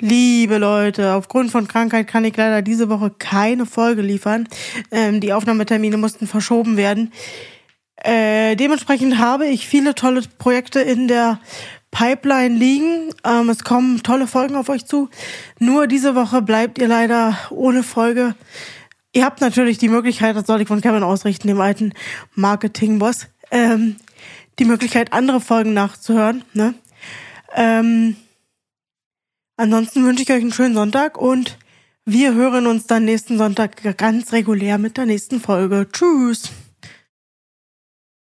Liebe Leute, aufgrund von Krankheit kann ich leider diese Woche keine Folge liefern. Ähm, die Aufnahmetermine mussten verschoben werden. Äh, dementsprechend habe ich viele tolle Projekte in der Pipeline liegen. Ähm, es kommen tolle Folgen auf euch zu. Nur diese Woche bleibt ihr leider ohne Folge. Ihr habt natürlich die Möglichkeit, das soll ich von Kevin ausrichten, dem alten Marketing-Boss, ähm, die Möglichkeit, andere Folgen nachzuhören. Ne? Ähm, ansonsten wünsche ich euch einen schönen Sonntag und wir hören uns dann nächsten Sonntag ganz regulär mit der nächsten Folge. Tschüss!